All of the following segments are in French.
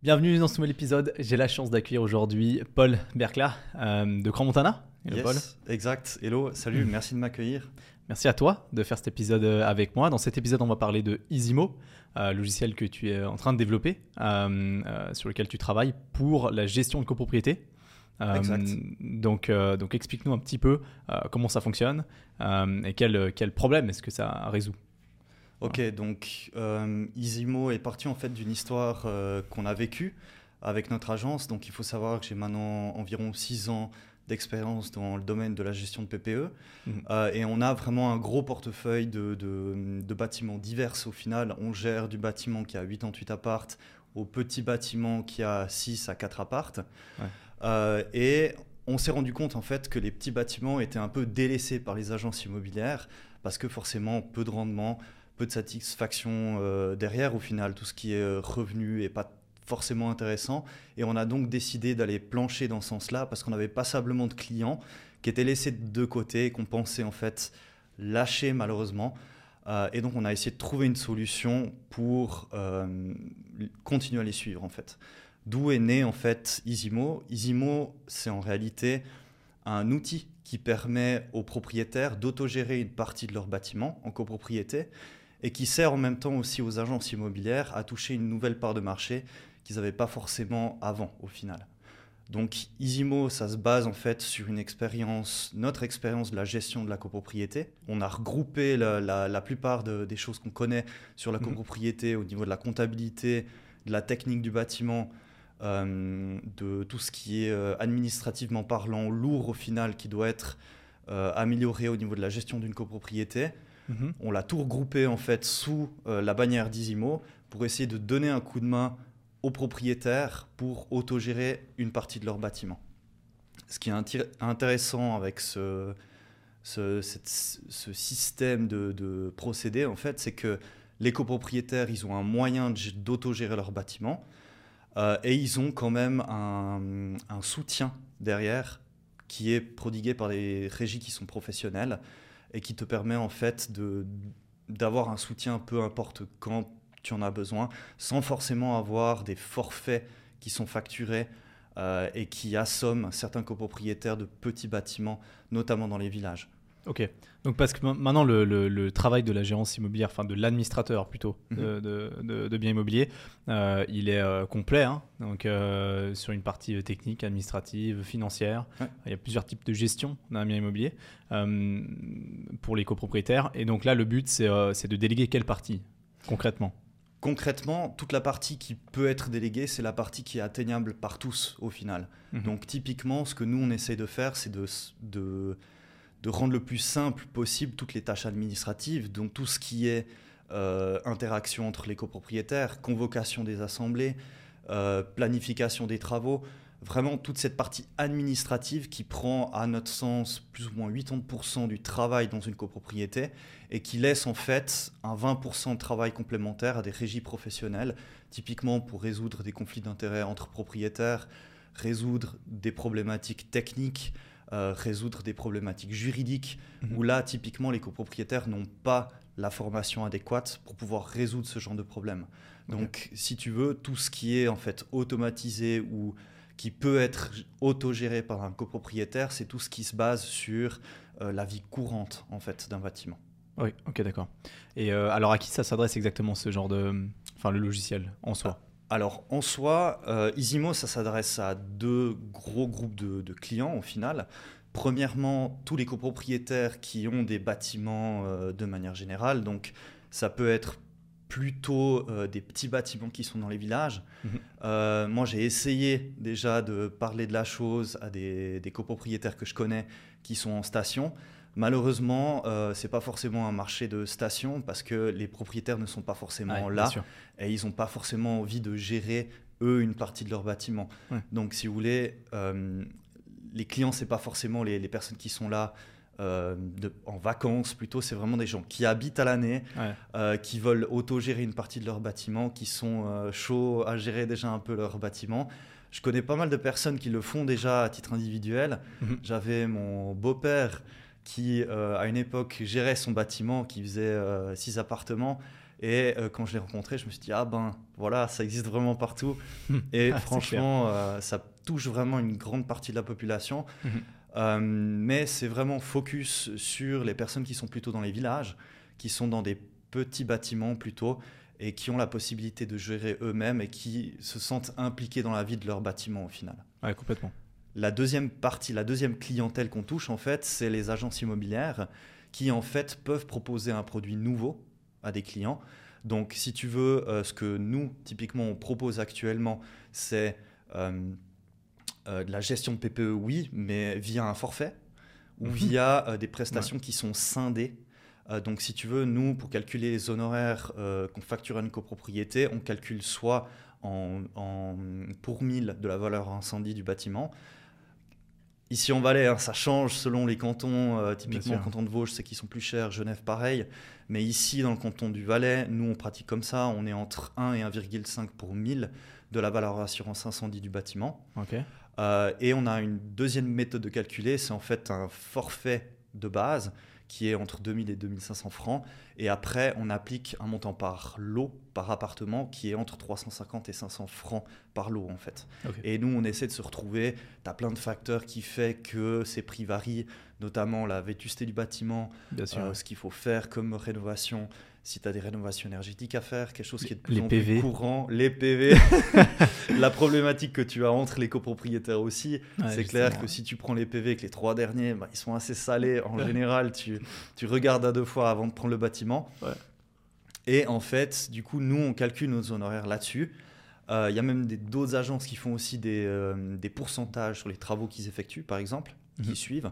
Bienvenue dans ce nouvel épisode. J'ai la chance d'accueillir aujourd'hui Paul Bercla euh, de Grand Montana. Hello yes, Paul. Exact. Hello, salut, mm. merci de m'accueillir. Merci à toi de faire cet épisode euh, avec moi. Dans cet épisode, on va parler de Easymo, euh, logiciel que tu es en train de développer, euh, sur lequel tu travailles pour la gestion de copropriété. exact. Donc, donc explique-nous un petit peu comment ça fonctionne et quel, quel problème est-ce que ça résout. Ok, donc euh, Easymo est parti en fait d'une histoire euh, qu'on a vécue avec notre agence. Donc il faut savoir que j'ai maintenant environ 6 ans d'expérience dans le domaine de la gestion de PPE. Mhm. Euh, et on a vraiment un gros portefeuille de, de, bâtiments divers au final. On gère du bâtiment qui a 88 appartes au petit bâtiment qui a 6 à 4 appartes. et on s'est rendu compte en fait que les petits bâtiments étaient un peu délaissés par les agences immobilières parce que forcément peu de rendement, peu de satisfaction euh, derrière au final. Tout ce qui est euh, revenu est pas forcément intéressant. Et on a donc décidé d'aller plancher dans ce sens-là parce qu'on avait passablement de clients qui étaient laissés de côté, qu'on pensait en fait lâcher malheureusement. Euh, et donc on a essayé de trouver une solution pour continuer à les suivre en fait. D'où est né en fait Easymo. Easymo, c'est en réalité un outil qui permet aux propriétaires d'autogérer une partie de leur bâtiment en copropriété et qui sert en même temps aussi aux agences immobilières à toucher une nouvelle part de marché qu'ils n'avaient pas forcément avant au final. Donc Easymo, ça se base en fait sur une expérience, notre expérience de la gestion de la copropriété. On a regroupé la, plupart des choses qu'on connaît sur la mhm. copropriété au niveau de la comptabilité, de la technique du bâtiment, euh, de tout ce qui est euh, administrativement parlant lourd au final qui doit être euh, amélioré au niveau de la gestion d'une copropriété. Mhm. On l'a tout regroupé en fait sous euh, la bannière d'Isimo pour essayer de donner un coup de main aux propriétaires pour autogérer une partie de leur bâtiment. Ce qui est intéressant avec ce, système de, procédé, en fait, c'est que les copropriétaires, ils ont un moyen d'autogérer leur bâtiment euh, et ils ont quand même un, un, soutien derrière qui est prodigué par des régies qui sont professionnelles et qui te permet en fait de d'avoir un soutien peu importe quand tu en as besoin, sans forcément avoir des forfaits qui sont facturés euh, et qui assomment certains copropriétaires de petits bâtiments, notamment dans les villages. Ok. Donc parce que maintenant le, travail de la gérance immobilière, enfin de l'administrateur plutôt mhm. de, biens immobiliers, euh, il est euh, complet. Hein. donc euh, sur une partie technique, administrative, financière, il y a plusieurs types de gestion d'un bien immobilier pour les copropriétaires. Et donc là le but c'est de déléguer quelle partie concrètement? Concrètement, toute la partie qui peut être déléguée, c'est la partie qui est atteignable par tous au final. Mhm. Donc typiquement, ce que nous on essaie de faire, c'est de, de de rendre le plus simple possible toutes les tâches administratives, donc tout ce qui est euh, interaction entre les copropriétaires, convocation des assemblées, euh, planification des travaux, vraiment toute cette partie administrative qui prend, à notre sens, plus ou moins 80% du travail dans une copropriété et qui laisse en fait un 20% de travail complémentaire à des régies professionnelles, typiquement pour résoudre des conflits d'intérêts entre propriétaires, résoudre des problématiques techniques, euh, résoudre des problématiques juridiques, mhm. où là, typiquement, les copropriétaires n'ont pas la formation adéquate pour pouvoir résoudre ce genre de problème. Donc, si tu veux, tout ce qui est en fait automatisé ou qui peut être autogéré par un copropriétaire, c'est tout ce qui se base sur euh, la vie courante en fait d'un bâtiment. Oui, ok, d'accord. Et euh, alors, à qui ça s'adresse exactement ce genre de, enfin, le logiciel en soi? Alors en soi, euh, Easymo, ça s'adresse à deux gros groupes de, clients au final. Premièrement, tous les copropriétaires qui ont des bâtiments euh, de manière générale. Donc ça peut être plutôt euh, des petits bâtiments qui sont dans les villages. Mhm. moi, j'ai essayé déjà de parler de la chose à des, des, copropriétaires que je connais qui sont en station. Malheureusement, euh, ce n'est pas forcément un marché de station parce que les propriétaires ne sont pas forcément là et ils n'ont pas forcément envie de gérer eux une partie de leur bâtiment. Donc, si vous voulez, euh, les clients c'est pas forcément les, personnes qui sont là euh, en vacances, plutôt c'est vraiment des gens qui habitent à l'année, qui veulent autogérer une partie de leur bâtiment, qui sont chauds à gérer déjà un peu leur bâtiment. Je connais pas mal de personnes qui le font déjà à titre individuel. Mhm. J'avais mon beau-père qui, euh, à une époque, gérait son bâtiment, qui faisait euh, six appartements, Et euh, quand je l'ai rencontré, je me suis dit, ah ben voilà, ça existe vraiment partout. Et Ah, c'est franchement, euh, ça touche vraiment une grande partie de la population. Euh, mais c'est vraiment focus sur les personnes qui sont plutôt dans les villages, qui sont dans des petits bâtiments plutôt, et qui ont la possibilité de gérer eux-mêmes et qui se sentent impliqués dans la vie de leur bâtiment au final. Ouais, complètement. La deuxième partie, la deuxième clientèle qu'on touche en fait, c'est les agences immobilières qui en fait peuvent proposer un produit nouveau à des clients. Donc si tu veux, euh, ce que nous typiquement on propose actuellement, c'est euh, euh, de la gestion de PPE, oui, mais via un forfait ou Mhm. via des prestations qui sont scindées. Donc si tu veux, nous, pour calculer les honoraires qu'on facture à une copropriété, on calcule soit en, en- pour 1000 de la valeur incendie du bâtiment. Ici en Valais, hein, ça change selon les cantons. euh, typiquement, le canton de Vosges, c'est qu'ils sont plus chers. Genève, pareil. Mais ici, dans le canton du Valais, nous, on pratique comme ça. On est entre 1 et 1,5 pour 1000 de la valeur assurance incendie du bâtiment. Euh, et on a une deuxième méthode de calculer, c'est en fait un forfait de base qui est entre 2000 et 2500 francs. Et après, on applique un montant par lot, par appartement, qui est entre 350 et 500 francs par lot en fait. Et nous, on essaie de se retrouver. Tu as plein de facteurs qui fait que ces prix varient, notamment la vétusté du bâtiment, Bien sûr. euh, ce qu'il faut faire comme rénovation, si tu as des rénovations énergétiques à faire, quelque chose qui est de plus Les en PV. plus courant, les PV, la problématique que tu as entre les copropriétaires aussi, Ouais, c'est clair que si tu prends les PV que les trois derniers, bah, ils sont assez salés en général, tu, tu regardes à deux fois avant de prendre le bâtiment. Ouais. Et en fait, du coup, nous, on calcule nos honoraires là-dessus. Euh, Il y a même d'autres agences qui font aussi des, euh, des pourcentages sur les travaux qu'ils effectuent, par exemple, qui Mhm. suivent.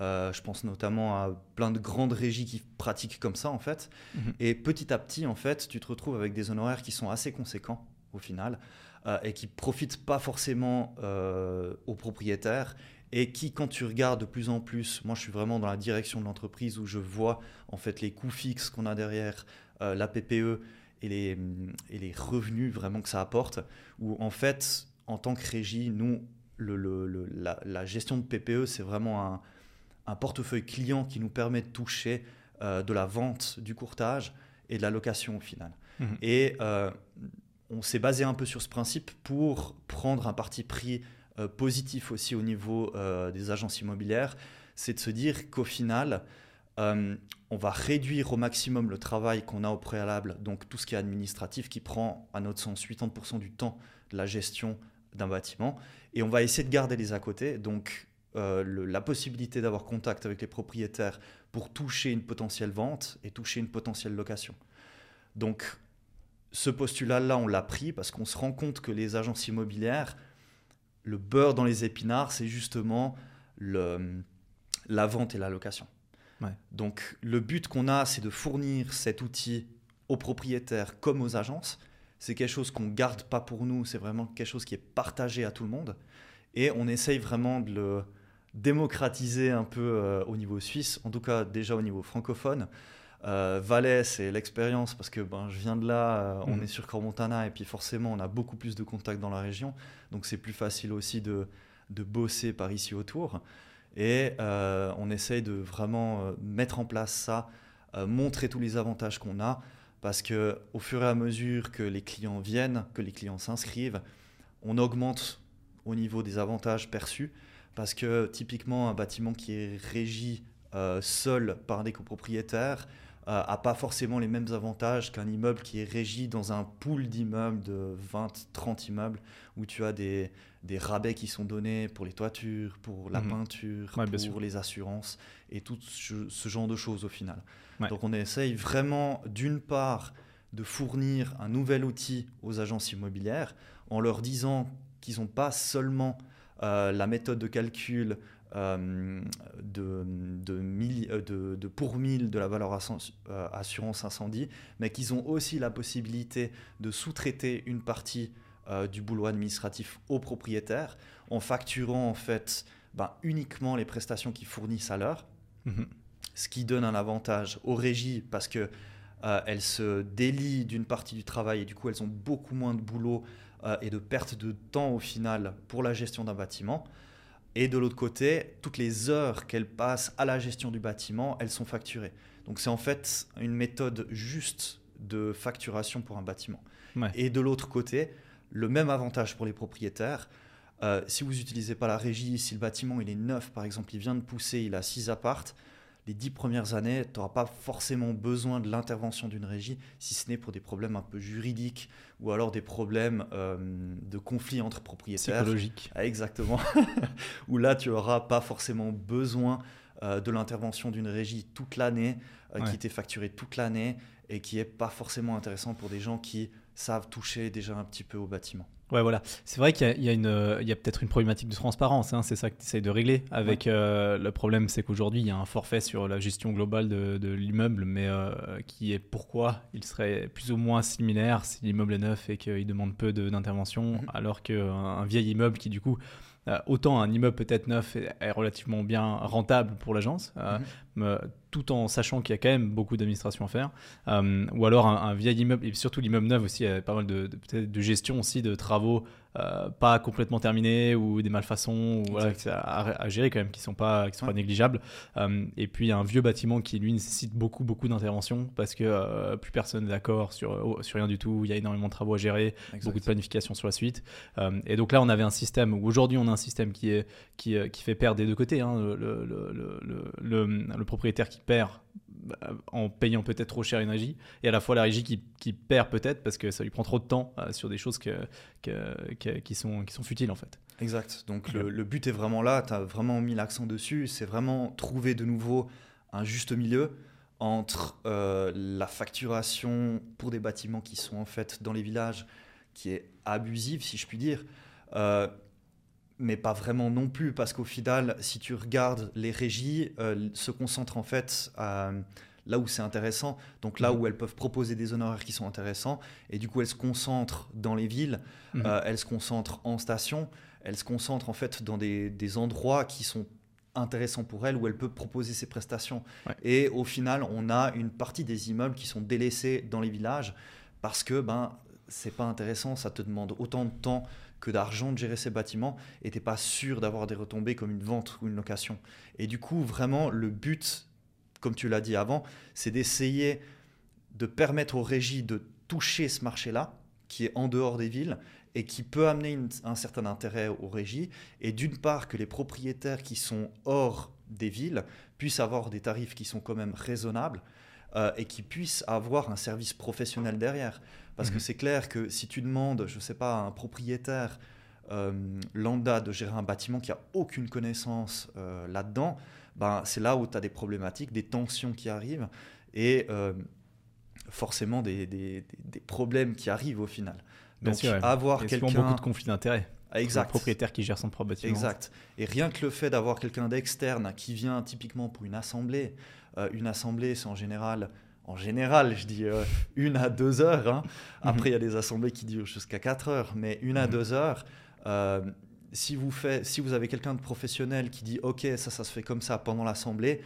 Euh, je pense notamment à plein de grandes régies qui pratiquent comme ça, en fait. Mhm. Et petit à petit, en fait, tu te retrouves avec des honoraires qui sont assez conséquents, au final, euh, et qui profitent pas forcément euh, aux propriétaires, et qui, quand tu regardes de plus en plus, moi je suis vraiment dans la direction de l'entreprise où je vois en fait les coûts fixes qu'on a derrière, euh, la PPE et les, et les revenus vraiment que ça apporte, où en fait, en tant que régie, nous, le, le- le- la, la gestion de PPE, c'est vraiment un, un portefeuille client qui nous permet de toucher euh, de la vente, du courtage et de la location au final. Mhm. Et euh, on s'est basé un peu sur ce principe pour prendre un parti pris euh, positif aussi au niveau des agences immobilières, c'est de se dire qu'au final, on va réduire au maximum le travail qu'on a au préalable, donc tout ce qui est administratif qui prend à notre sens 80% du temps de la gestion d'un bâtiment, et on va essayer de garder les à côté, donc euh, le- la possibilité d'avoir contact avec les propriétaires pour toucher une potentielle vente et toucher une potentielle location. Donc ce postulat-là, on l'a pris parce qu'on se rend compte que les agences immobilières, le beurre dans les épinards, c'est justement le, la vente et la location. Ouais. Donc le but qu'on a, c'est de fournir cet outil aux propriétaires comme aux agences. C'est quelque chose qu'on garde pas pour nous, c'est vraiment quelque chose qui est partagé à tout le monde. Et on essaye vraiment de le démocratiser un peu euh, au niveau suisse, en tout cas déjà au niveau francophone. Euh, Valais, c'est l'expérience parce que ben, je viens de là, euh, on Mhm. est sur Cormontana et puis forcément on a beaucoup plus de contacts dans la région, donc c'est plus facile aussi de, de bosser par ici autour. Et on essaye de vraiment mettre en place ça, montrer tous les avantages qu'on a, parce que au fur et à mesure que les clients viennent, que les clients s'inscrivent, on augmente au niveau des avantages perçus, parce que typiquement un bâtiment qui est régi euh, seul par des copropriétaires euh, a pas forcément les mêmes avantages qu'un immeuble qui est régi dans un pool d'immeubles de 20, 30 immeubles où tu as des, des rabais qui sont donnés pour les toitures, pour la Mhm. peinture, Ouais, pour les assurances et tout ce, ce genre de choses au final. Ouais. Donc on essaye vraiment d'une part de fournir un nouvel outil aux agences immobilières en leur disant qu'ils n'ont pas seulement euh, la méthode de calcul euh, de, de, milli- euh, de- de pour mille de la valeur assurance incendie, mais qu'ils ont aussi la possibilité de sous-traiter une partie du boulot administratif aux propriétaires en facturant en fait ben, uniquement les prestations qu'ils fournissent à l'heure Mhm. ce qui donne un avantage aux régies parce que euh, elles se délient d'une partie du travail et du coup elles ont beaucoup moins de boulot euh, et de perte de temps au final pour la gestion d'un bâtiment. Et de l'autre côté, toutes les heures qu'elles passent à la gestion du bâtiment, elles sont facturées. Donc c'est en fait une méthode juste de facturation pour un bâtiment. Et de l'autre côté, le même avantage pour les propriétaires. Euh, si vous n'utilisez pas la régie, si le bâtiment il est neuf, par exemple, il vient de pousser, il a six appartes, les dix premières années, tu n'auras pas forcément besoin de l'intervention d'une régie, si ce n'est pour des problèmes un peu juridiques ou alors des problèmes euh, de conflit entre propriétaires. Psychologique. Ah, exactement. Où là, tu n'auras pas forcément besoin euh, de l'intervention d'une régie toute l'année, euh, qui t'est facturée toute l'année et qui n'est pas forcément intéressant pour des gens qui savent toucher déjà un petit peu au bâtiment. Ouais, voilà. C'est vrai qu'il y a, a peut-être une problématique de transparence. Hein. c'est ça que tu essayes de régler. Avec euh, le problème, c'est qu'aujourd'hui, il y a un forfait sur la gestion globale de, l'immeuble, mais euh, qui est pourquoi il serait plus ou moins similaire si l'immeuble est neuf et qu'il demande peu d'intervention, mhm. alors qu'un vieil immeuble qui, du coup, euh, autant un immeuble peut-être neuf est, relativement bien rentable pour l'agence, mhm tout en sachant qu'il y a quand même beaucoup d'administration à faire. Euh, ou alors un, vieil immeuble, et surtout l'immeuble neuf aussi, il y a pas mal de, de, de gestion aussi de travaux euh, pas complètement terminés ou des malfaçons ou, voilà, à, gérer quand même qui sont pas, qui sont pas négligeables. Euh, et puis un vieux bâtiment qui lui nécessite beaucoup, beaucoup d'intervention parce que plus personne n'est d'accord sur, sur rien du tout. Il y a énormément de travaux à gérer, beaucoup de planification sur la suite. et donc là, on avait un système où aujourd'hui, on a un système qui, est, qui, qui fait perdre des deux côtés. Hein, le, le, le, le propriétaire qui perd euh, en payant peut-être trop cher une régie, et à la fois la régie qui, perd peut-être parce que ça lui prend trop de temps euh, sur des choses que, qui, sont, qui sont futiles en fait. Exact. Donc le, but est vraiment là, tu as vraiment mis l'accent dessus, c'est vraiment trouver de nouveau un juste milieu entre euh, la facturation pour des bâtiments qui sont en fait dans les villages qui est abusive si je puis dire mais pas vraiment non plus, parce qu'au final, si tu regardes les régies, euh, se concentrent en fait là où c'est intéressant, donc là mhm. où elles peuvent proposer des honoraires qui sont intéressants, et du coup elles se concentrent dans les villes, mhm. euh, elles se concentrent en station, elles se concentrent en fait dans des, des, endroits qui sont intéressants pour elles, où elles peuvent proposer ces prestations. Et au final, on a une partie des immeubles qui sont délaissés dans les villages, parce que ben, c'est pas intéressant, ça te demande autant de temps que d'argent de gérer ces bâtiments et pas sûr d'avoir des retombées comme une vente ou une location. Et du coup, vraiment, le but, comme tu l'as dit avant, c'est d'essayer de permettre aux régies de toucher ce marché-là, qui est en dehors des villes et qui peut amener un certain intérêt aux régies. Et d'une part, que les propriétaires qui sont hors des villes puissent avoir des tarifs qui sont quand même raisonnables euh, et qui puissent avoir un service professionnel derrière. Parce que mhm. c'est clair que si tu demandes, je ne sais pas, à un propriétaire euh, lambda de gérer un bâtiment qui a aucune connaissance euh, là-dedans, ben, c'est là où tu as des problématiques, des tensions qui arrivent et euh, forcément des, des, des, problèmes qui arrivent au final. Donc sûr, avoir quelqu'un... beaucoup de conflits d'intérêts. Exact. Un propriétaire qui gère son propre bâtiment. Exact. Et rien que le fait d'avoir quelqu'un d'externe qui vient typiquement pour une assemblée, une assemblée c'est en général en général, je dis euh, une à deux heures. Hein. Mhm. Après, il y a des assemblées qui durent jusqu'à quatre heures, mais une à mhm. deux heures. Euh, si, vous fait, si vous avez quelqu'un de professionnel qui dit OK, ça, ça se fait comme ça pendant l'assemblée,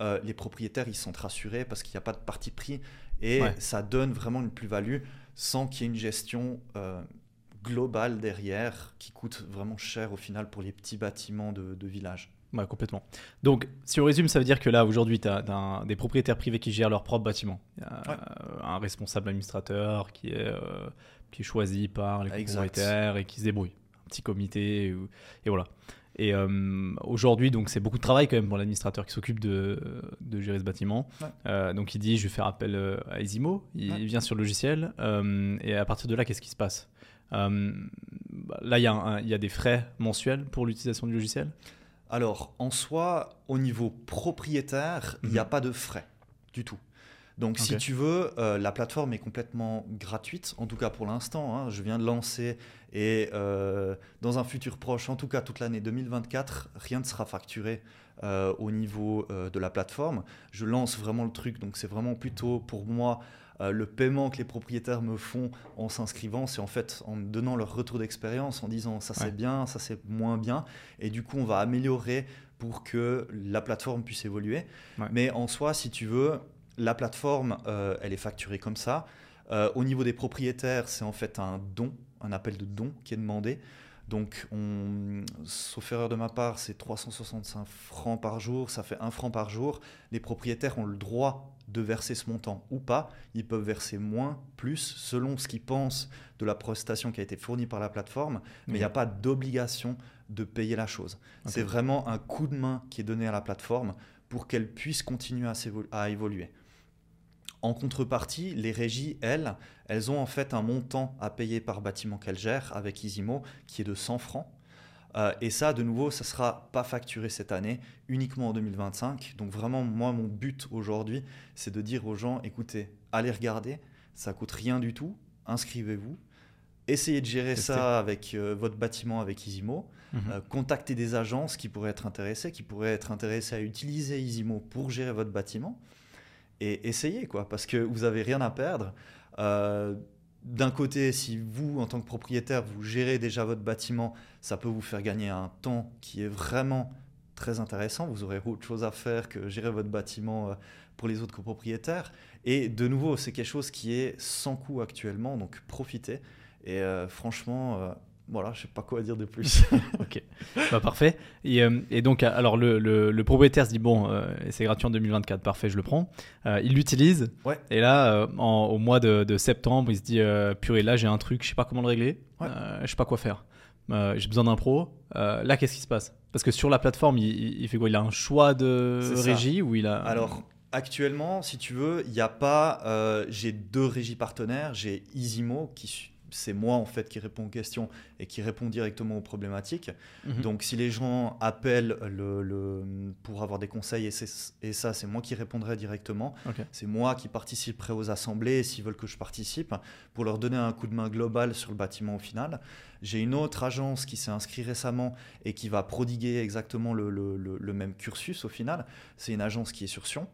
euh, les propriétaires, ils sont rassurés parce qu'il n'y a pas de parti pris et ça donne vraiment une plus-value sans qu'il y ait une gestion globale derrière qui coûte vraiment cher au final pour les petits bâtiments de, de village. Ouais, complètement. Donc, si on résume, ça veut dire que là, aujourd'hui, tu as, des propriétaires privés qui gèrent leur propre bâtiment. Il y a un responsable administrateur qui est, euh, qui est choisi par les propriétaires et qui se débrouille. Un petit comité, et, voilà. Et euh, aujourd'hui, donc, c'est beaucoup de travail quand même pour l'administrateur qui s'occupe de, de, gérer ce bâtiment. Euh, donc, il dit je vais faire appel à Isimo. Il, vient sur le logiciel. et à partir de là, qu'est-ce qui se passe? Là, il y, il y a des frais mensuels pour l'utilisation du logiciel alors, en soi, au niveau propriétaire, il n'y a mhm. pas de frais du tout. Donc, si tu veux, euh, la plateforme est complètement gratuite, en tout cas pour l'instant. Hein. je viens de lancer et euh, dans un futur proche, en tout cas toute l'année 2024, rien ne sera facturé euh, au niveau de la plateforme. Je lance vraiment le truc, donc c'est vraiment plutôt pour moi euh, le paiement que les propriétaires me font en s'inscrivant, c'est en fait en donnant leur retour d'expérience, en disant ça c'est bien, ça c'est moins bien, et du coup on va améliorer pour que la plateforme puisse évoluer. Mais en soi, si tu veux, la plateforme, euh, elle est facturée comme ça. Euh, au niveau des propriétaires, c'est en fait un don, un appel de don qui est demandé. Donc, on, sauf erreur de ma part, c'est 365 francs par jour, ça fait 1 franc par jour. Les propriétaires ont le droit de verser ce montant ou pas. Ils peuvent verser moins, plus, selon ce qu'ils pensent de la prestation qui a été fournie par la plateforme, mais il n'y a pas d'obligation de payer la chose. C'est vraiment un coup de main qui est donné à la plateforme pour qu'elle puisse continuer à, évoluer. En contrepartie, les régies, elles, elles ont en fait un montant à payer par bâtiment qu'elles gèrent avec Isimo qui est de 100 francs. Euh, et ça, de nouveau, ça ne sera pas facturé cette année, uniquement en 2025. Donc vraiment, moi, mon but aujourd'hui, c'est de dire aux gens, écoutez, allez regarder, ça coûte rien du tout, inscrivez-vous, essayez de gérer ça avec euh, votre bâtiment avec Isimo, mhm. euh, contactez des agences qui pourraient être intéressées, qui pourraient être intéressées à utiliser Isimo pour gérer votre bâtiment, et essayez, quoi, parce que vous n'avez rien à perdre d'un côté, si vous, en tant que propriétaire, vous gérez déjà votre bâtiment, ça peut vous faire gagner un temps qui est vraiment très intéressant. Vous aurez autre chose à faire que gérer votre bâtiment euh, pour les autres copropriétaires. Et de nouveau, c'est quelque chose qui est sans coût actuellement, donc profitez. Et euh, franchement, euh, voilà, je sais pas quoi dire de plus. ok, bah, parfait. Et, euh, donc, alors le, le, propriétaire se dit bon, euh, c'est gratuit en 2024, parfait, je le prends. Euh, il l'utilise. Ouais. Et là, au mois de, septembre, il se dit purée, là j'ai un truc, je sais pas comment le régler, ouais. je sais pas quoi faire. j'ai besoin d'un pro. là, qu'est-ce qui se passe? Parce que sur la plateforme, il, fait quoi? Il a un choix de régie ou il a Alors. Actuellement, si tu veux, il n'y a pas. j'ai deux régies partenaires. J'ai Isimo qui, c'est moi en fait qui réponds aux questions et qui répond directement aux problématiques. Mhm. Donc si les gens appellent le, pour avoir des conseils et, et ça c'est moi qui répondrai directement. C'est moi qui participerai aux assemblées s'ils veulent que je participe pour leur donner un coup de main global sur le bâtiment au final. J'ai une autre agence qui s'est inscrite récemment et qui va prodiguer exactement le, même cursus au final. C'est une agence qui est sur Sion.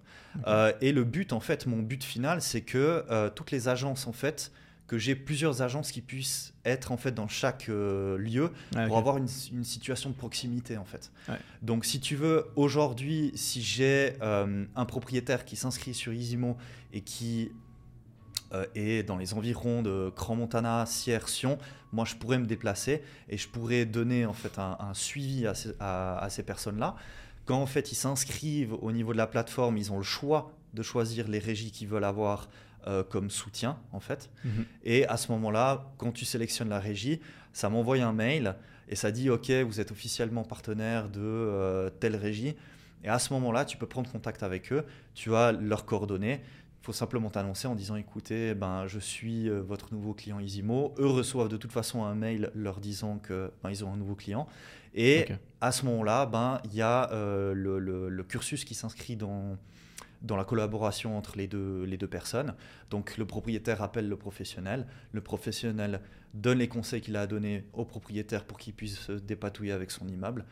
Euh, et le but en fait, mon but final, c'est que euh, toutes les agences en fait que j'ai plusieurs agences qui puissent être en fait dans chaque euh, lieu pour avoir une, situation de proximité en fait. Donc si tu veux aujourd'hui si j'ai euh, un propriétaire qui s'inscrit sur Isimo et qui euh, est dans les environs de Cran-Montana, Sierre, Sion, moi je pourrais me déplacer et je pourrais donner en fait un, suivi à ces, à ces personnes-là. Quand en fait ils s'inscrivent au niveau de la plateforme, ils ont le choix de choisir les régies qu'ils veulent avoir euh, comme soutien en fait. Mhm. Et à ce moment-là, quand tu sélectionnes la régie, ça m'envoie un mail et ça dit ok, vous êtes officiellement partenaire de euh, telle régie. Et à ce moment-là, tu peux prendre contact avec eux, tu as leurs coordonnées. Il faut simplement t'annoncer en disant écoutez, ben, je suis euh, votre nouveau client Isimo. Eux reçoivent de toute façon un mail leur disant qu'ils ben, ont un nouveau client. Et à ce moment-là, ben, il y a le, le, cursus qui s'inscrit dans, dans la collaboration entre les deux, les deux personnes. Donc le propriétaire appelle le professionnel, le professionnel donne les conseils qu'il a à donner au propriétaire pour qu'il puisse se dépatouiller avec son immeuble.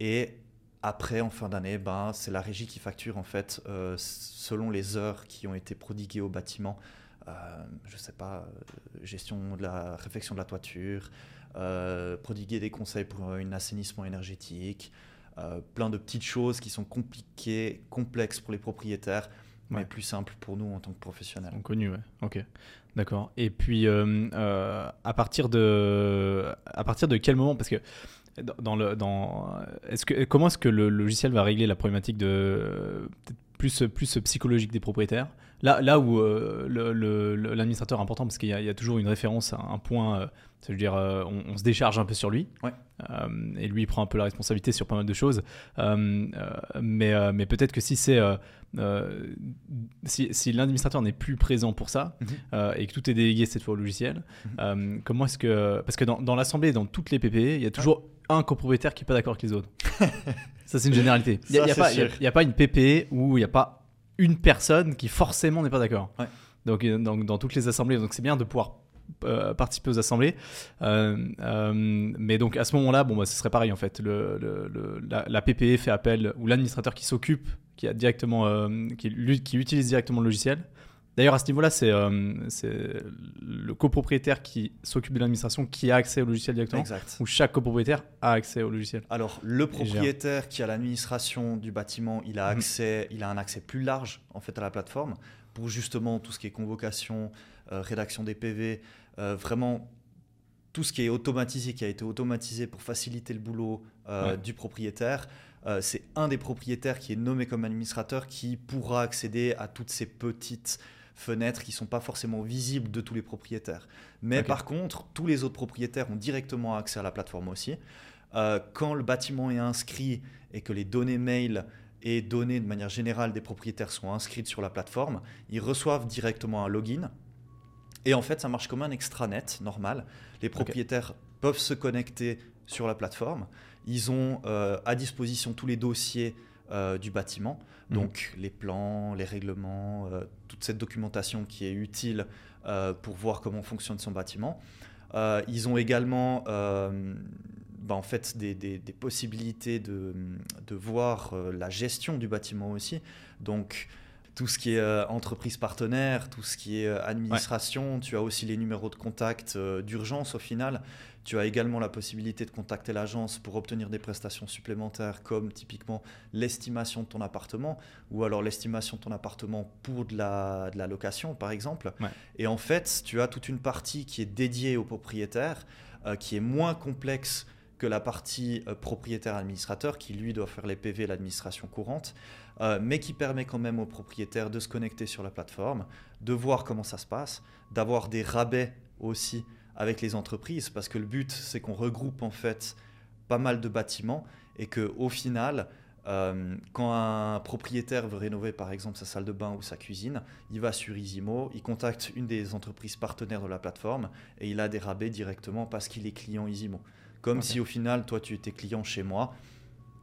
Et après, en fin d'année, ben, c'est la régie qui facture en fait euh, selon les heures qui ont été prodiguées au bâtiment. Euh, je ne sais pas, euh, gestion de la réfection de la toiture, prodiguer des conseils pour un assainissement énergétique, euh, plein de petites choses qui sont compliquées, complexes pour les propriétaires, mais plus simples pour nous en tant que professionnels. Connu, ouais. Ok, d'accord. Et puis, euh, euh, à partir de, à partir de quel moment, parce que dans le, dans, est-ce que, comment est-ce que le logiciel va régler la problématique de plus, plus psychologique des propriétaires? Là, là où l'administrateur est important, parce qu'il y, y, a toujours une référence à un point cest à dire, euh, on, se décharge un peu sur lui. Euh, et lui, il prend un peu la responsabilité sur pas mal de choses. Euh, mais mais peut-être que si c'est. si, si l'administrateur n'est plus présent pour ça mhm. et que tout est délégué cette fois au logiciel, mhm. comment est-ce que. Parce que dans, dans l'assemblée, dans toutes les PPE, il y a toujours un copropriétaire qui n'est pas d'accord avec les autres. ça, c'est une généralité. Il n'y a, a, pas une PPE où il n'y a pas une personne qui forcément n'est pas d'accord. Donc, donc, dans toutes les assemblées, donc c'est bien de pouvoir euh, participer aux assemblées. Euh, euh, mais donc à ce moment-là, bon, bah, ce serait pareil en fait. Le, la, PPE fait appel, ou l'administrateur qui s'occupe, qui, a directement, qui, qui, utilise directement le logiciel. D'ailleurs, à ce niveau-là, c'est le copropriétaire qui s'occupe de l'administration qui a accès au logiciel directement exact. Ou chaque copropriétaire a accès au logiciel Alors, le propriétaire qui a l'administration du bâtiment, il a, mhm. accès, il a un accès plus large en fait à la plateforme pour justement tout ce qui est convocation, rédaction des PV, euh, vraiment tout ce qui est automatisé, qui a été automatisé pour faciliter le boulot euh, du propriétaire. euh, c'est un des propriétaires qui est nommé comme administrateur qui pourra accéder à toutes ces petites fenêtres qui ne sont pas forcément visibles de tous les propriétaires. Mais par contre, tous les autres propriétaires ont directement accès à la plateforme aussi. Euh, quand le bâtiment est inscrit et que les données mail et données de manière générale des propriétaires sont inscrites sur la plateforme, ils reçoivent directement un login. Et en fait, ça marche comme un extranet normal. Les propriétaires peuvent se connecter sur la plateforme. Ils ont euh, à disposition tous les dossiers euh, du bâtiment, mhm. donc les plans, les règlements, euh, toute cette documentation qui est utile pour voir comment fonctionne son bâtiment. ils ont également bah, en fait des, des, possibilités de, de voir la gestion du bâtiment aussi. Donc tout ce qui est entreprise partenaire, tout ce qui est administration, tu as aussi les numéros de contact d'urgence au final. Tu as également la possibilité de contacter l'agence pour obtenir des prestations supplémentaires comme typiquement l'estimation de ton appartement ou alors l'estimation de ton appartement pour de la, de la location par exemple. Et en fait, tu as toute une partie qui est dédiée au propriétaire, euh, qui est moins complexe que la partie euh, propriétaire-administrateur qui lui doit faire les PV et l'administration courante, euh, mais qui permet quand même au propriétaire de se connecter sur la plateforme, de voir comment ça se passe, d'avoir des rabais aussi avec les entreprises parce que le but c'est qu'on regroupe en fait pas mal de bâtiments et que au final euh, quand un propriétaire veut rénover par exemple sa salle de bain ou sa cuisine, il va sur Isimo, il contacte une des entreprises partenaires de la plateforme et il a des rabais directement parce qu'il est client Isimo. Comme si au final toi tu étais client chez moi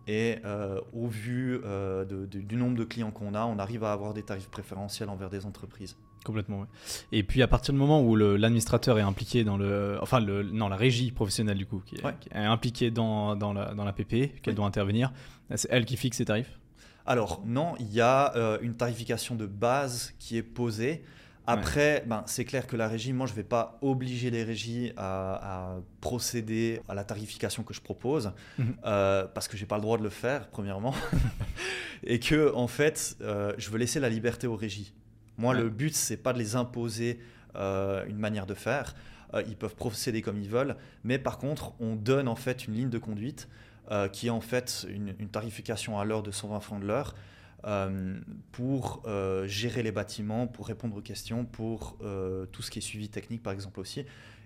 et euh, au vu euh, du nombre de clients qu'on a, on arrive à avoir des tarifs préférentiels envers des entreprises. Complètement, oui. Et puis à partir du moment où l'administrateur est impliqué dans le. Enfin, le, non, la régie professionnelle du coup, qui est, impliquée dans, dans, la, dans la PP, qu'elle doit intervenir, c'est elle qui fixe ses tarifs? Alors, non, il y a euh, une tarification de base qui est posée. Après, ben, c'est clair que la régie, moi, je ne vais pas obliger les régies à, procéder à la tarification que je propose, mhm. euh, parce que je n'ai pas le droit de le faire, premièrement, et que, en fait, euh, je veux laisser la liberté aux régies. Moi, le but, c'est pas de les imposer euh, une manière de faire. Ils peuvent procéder comme ils veulent, mais par contre, on donne en fait une ligne de conduite qui est en fait une, tarification à l'heure de 120 francs de l'heure. Pour gérer les bâtiments, pour répondre aux questions, pour tout ce qui est suivi technique par exemple aussi.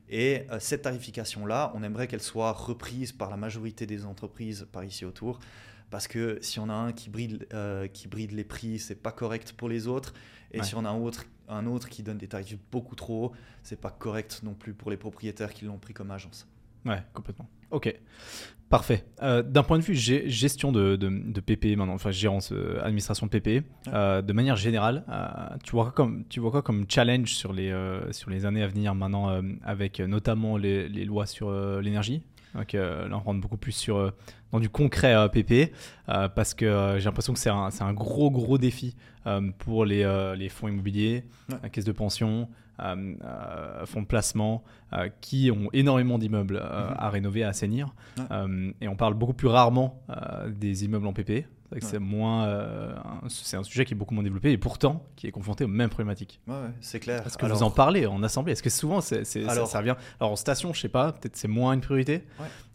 Et cette tarification-là, on aimerait qu'elle soit reprise par la majorité des entreprises par ici autour, parce que si on a un qui bride, qui bride les prix, c'est pas correct pour les autres. Et si on a un autre, un autre qui donne des tarifs beaucoup trop hauts, c'est pas correct non plus pour les propriétaires qui l'ont pris comme agence. Ouais, complètement. Ok, parfait. Euh, d'un point de vue gestion de, de, PP maintenant, enfin gérance, euh, administration de PP, euh, de manière générale, tu, vois quoi comme, tu vois quoi comme challenge sur les, sur les années à venir maintenant, avec notamment les, les lois sur l'énergie? Donc là, on rentre beaucoup plus sur dans du concret à PP parce que j'ai l'impression que c'est un, un, gros gros défi pour les, les, fonds immobiliers, la caisse de pension, fonds de placement qui ont énormément d'immeubles mm-hmm. à rénover, à assainir. et on parle beaucoup plus rarement des immeubles en PP. C'est moins, euh, c'est un sujet qui est beaucoup moins développé et pourtant qui est confronté aux mêmes problématiques. Ouais, c'est clair. Est-ce que vous en parlez en assemblée Est-ce que souvent c'est, alors... ça, vient Alors en station, je sais pas, peut-être c'est moins une priorité,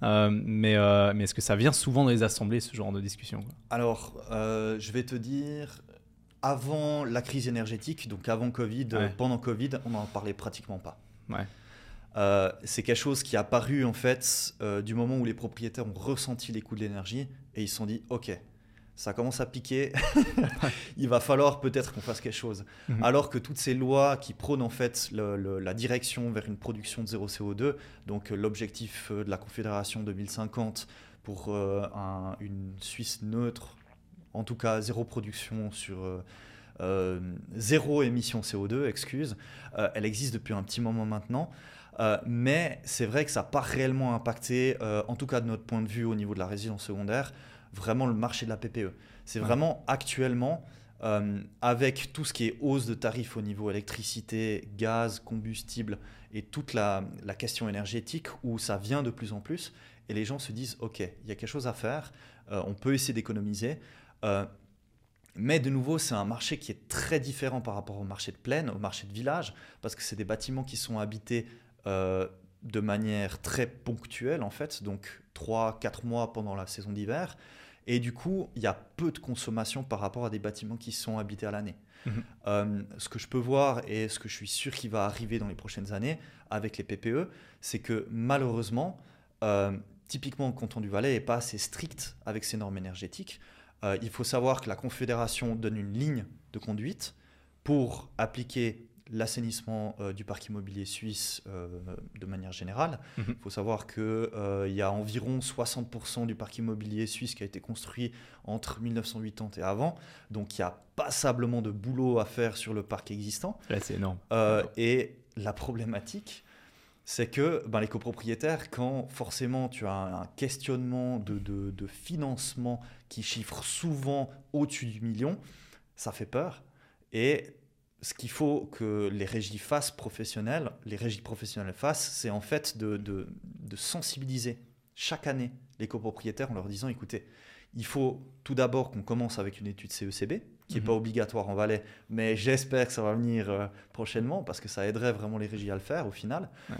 euh, mais, euh, mais est-ce que ça vient souvent dans les assemblées ce genre de discussion Alors, je vais te dire, avant la crise énergétique, donc avant Covid, pendant Covid, on n'en parlait pratiquement pas. Ouais. c'est quelque chose qui est apparu en fait du moment où les propriétaires ont ressenti les coûts de l'énergie et ils se sont dit ok ça commence à piquer, il va falloir peut-être qu'on fasse quelque chose. Mhm. Alors que toutes ces lois qui prônent en fait la direction vers une production de zéro CO2, donc euh, l'objectif euh, de la Confédération 2050 pour euh, une Suisse neutre, en tout cas zéro production sur zéro émission CO2, excuse, elle existe depuis un petit moment maintenant. mais c'est vrai que ça n'a pas réellement impacté, en tout cas de notre point de vue au niveau de la résidence secondaire, vraiment le marché de la PPE. C'est vraiment actuellement, euh, avec tout ce qui est hausse de tarifs au niveau électricité, gaz, combustible et toute la, question énergétique où ça vient de plus en plus et les gens se disent ok, il y a quelque chose à faire, euh, on peut essayer d'économiser. Euh, mais de nouveau, c'est un marché qui est très différent par rapport au marché de plaine, au marché de village, parce que c'est des bâtiments qui sont habités de manière très ponctuelle, en fait, donc 3-4 mois pendant la saison d'hiver, Et du coup, il y a peu de consommation par rapport à des bâtiments qui sont habités à l'année. Mhm. Euh, ce que je peux voir et ce que je suis sûr qui va arriver dans les prochaines années avec les PPE, c'est que malheureusement, euh, typiquement le canton du Valais n'est pas assez strict avec ses normes énergétiques. Euh, il faut savoir que la Confédération donne une ligne de conduite pour appliquer l'assainissement euh, du parc immobilier suisse euh, de manière générale. Il Mhm. faut savoir qu'il y a environ 60% du parc immobilier suisse qui a été construit entre 1980 et avant. Donc il y a passablement de boulot à faire sur le parc existant. Là, c'est énorme. Euh, et la problématique, c'est que ben, les copropriétaires, quand forcément tu as un questionnement de, de- de financement qui chiffre souvent au-dessus du million, ça fait peur. Et ce qu'il faut que les régies fassent professionnelles, les régies professionnelles fassent, c'est en fait de, de- de sensibiliser chaque année les copropriétaires en leur disant, écoutez, il faut tout d'abord qu'on commence avec une étude CECB, qui n'est Mhm. pas obligatoire en Valais, mais j'espère que ça va venir euh, prochainement, parce que ça aiderait vraiment les régies à le faire au final. Ouais.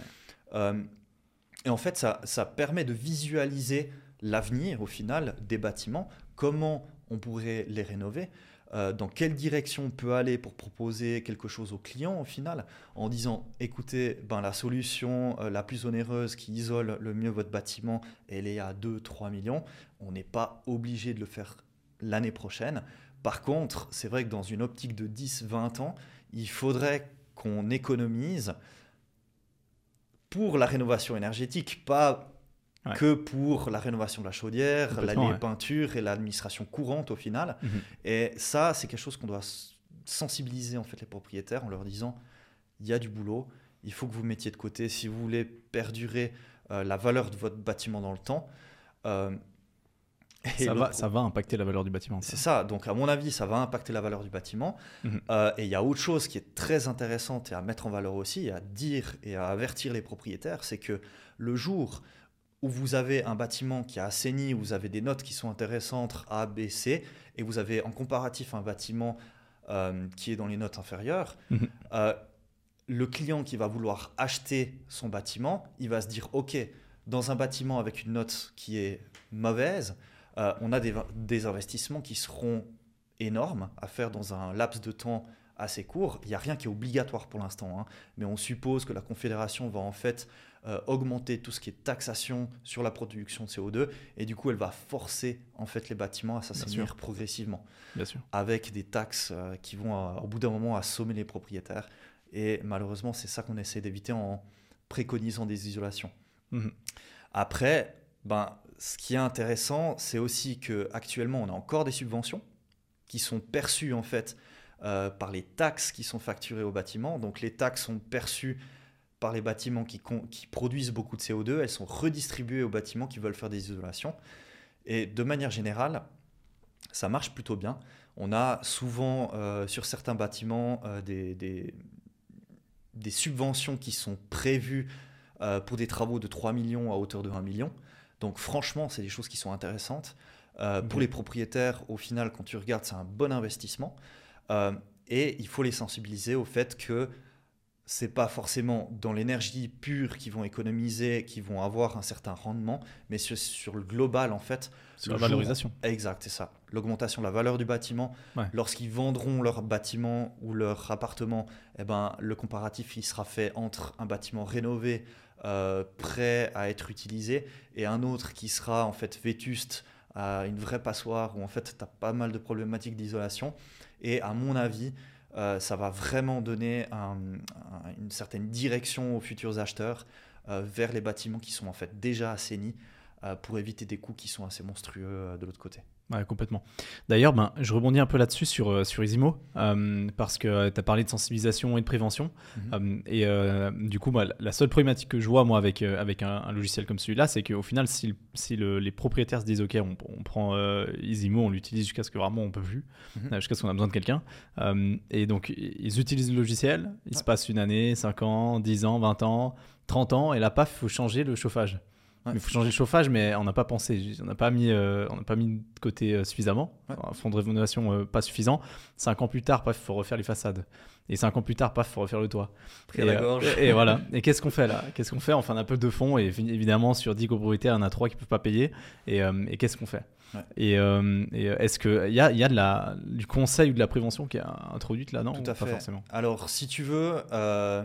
Euh, et en fait, ça, ça permet de visualiser l'avenir au final des bâtiments, comment on pourrait les rénover, euh, dans quelle direction on peut aller pour proposer quelque chose aux clients au final, en disant écoutez, ben, la solution euh, la plus onéreuse qui isole le mieux votre bâtiment, elle est à 2-3 millions. On n'est pas obligé de le faire l'année prochaine. Par contre, c'est vrai que dans une optique de 10-20 ans, il faudrait qu'on économise pour la rénovation énergétique, pas Ouais. que pour la rénovation de la chaudière, la, les ouais. peintures et l'administration courante au final. Mhm. Et ça, c'est quelque chose qu'on doit sensibiliser en fait les propriétaires en leur disant il y a du boulot, il faut que vous mettiez de côté si vous voulez perdurer euh, la valeur de votre bâtiment dans le temps. Euh, et Ça va, ça va impacter la valeur du bâtiment. c'est ça. Donc, à mon avis, ça va impacter la valeur du bâtiment. Mhm. Euh, et il y a autre chose qui est très intéressante et à mettre en valeur aussi, et à dire et à avertir les propriétaires, c'est que le jour où vous avez un bâtiment qui a assaini, où vous avez des notes qui sont intéressantes A, B, C, et vous avez en comparatif un bâtiment euh, qui est dans les notes inférieures, Mhm. euh, le client qui va vouloir acheter son bâtiment, il va se dire, OK, dans un bâtiment avec une note qui est mauvaise, euh, on a des, des investissements qui seront énormes à faire dans un laps de temps assez court. Il n'y a rien qui est obligatoire pour l'instant, hein, mais on suppose que la Confédération va en fait euh, augmenter tout ce qui est taxation sur la production de CO2 et du coup elle va forcer en fait les bâtiments à s'assainir progressivement Bien sûr. avec des taxes euh, qui vont euh, au bout d'un moment assommer les propriétaires et malheureusement c'est ça qu'on essaie d'éviter en préconisant des isolations. Mhm. Après, ben, ce qui est intéressant, c'est aussi que actuellement on a encore des subventions qui sont perçues en fait euh, par les taxes qui sont facturées aux bâtiments. Donc les taxes sont perçues par les bâtiments qui, produisent beaucoup de CO2, elles sont redistribuées aux bâtiments qui veulent faire des isolations. Et de manière générale, ça marche plutôt bien. On a souvent euh, sur certains bâtiments euh, des, des- des subventions qui sont prévues euh, pour des travaux de 3 millions à hauteur de 1 million. Donc franchement, c'est des choses qui sont intéressantes. Pour Ok. les propriétaires, au final, quand tu regardes, c'est un bon investissement. Euh, et il faut les sensibiliser au fait que c'est pas forcément dans l'énergie pure qu'ils vont économiser, qu'ils vont avoir un certain rendement, mais sur, sur le global, en fait, Sur la jour- valorisation. Exact, c'est ça. L'augmentation de la valeur du bâtiment. Ouais. Lorsqu'ils vendront leur bâtiment ou leur appartement, eh ben, le comparatif il sera fait entre un bâtiment rénové, euh, prêt à être utilisé, et un autre qui sera en fait vétuste, à une vraie passoire où en fait tu as pas mal de problématiques d'isolation. Et à mon avis, euh, ça va vraiment donner un- un- une certaine direction aux futurs acheteurs euh, vers les bâtiments qui sont en fait déjà assainis euh, pour éviter des coûts qui sont assez monstrueux de l'autre côté. Ouais, complètement. D'ailleurs, ben, je rebondis un peu là-dessus sur, euh, sur Isimo, euh, parce que tu as parlé de sensibilisation et de prévention. Euh, et euh, du coup, la- la seule problématique que je vois, moi, avec, euh, avec un, un logiciel comme celui-là, c'est qu'au final, si, le- si le- les propriétaires se disent, OK, on, on prend euh, Isimo, on l'utilise jusqu'à ce que vraiment on peut plus, Mhm. euh, jusqu'à ce qu'on a besoin de quelqu'un. Euh, et donc, ils utilisent le logiciel, il se passe une année, 5 ans, 10 ans, 20 ans, 30 ans, et là, paf, il faut changer le chauffage. Il faut changer le chauffage, mais on n'a pas pensé, on n'a pas mis, euh, on n'a pas mis de côté suffisamment. Un fonds de rénovation pas suffisant. Cinq ans plus tard, il faut refaire les façades. Et cinq ans plus tard, paf, faut refaire le toit. Et, la gorge. et, voilà. Et qu'est-ce qu'on fait là? Qu'est-ce qu'on fait? On a un peu de fonds et évidemment sur 10 copropriétaires, il y en a trois qui peuvent pas payer. Et, et qu'est-ce qu'on fait? Et, euh, euh, est-ce qu'il y a, y a de la, du conseil ou de la prévention qui est introduite là, non? Tout à fait. Forcément? Alors, si tu veux, euh,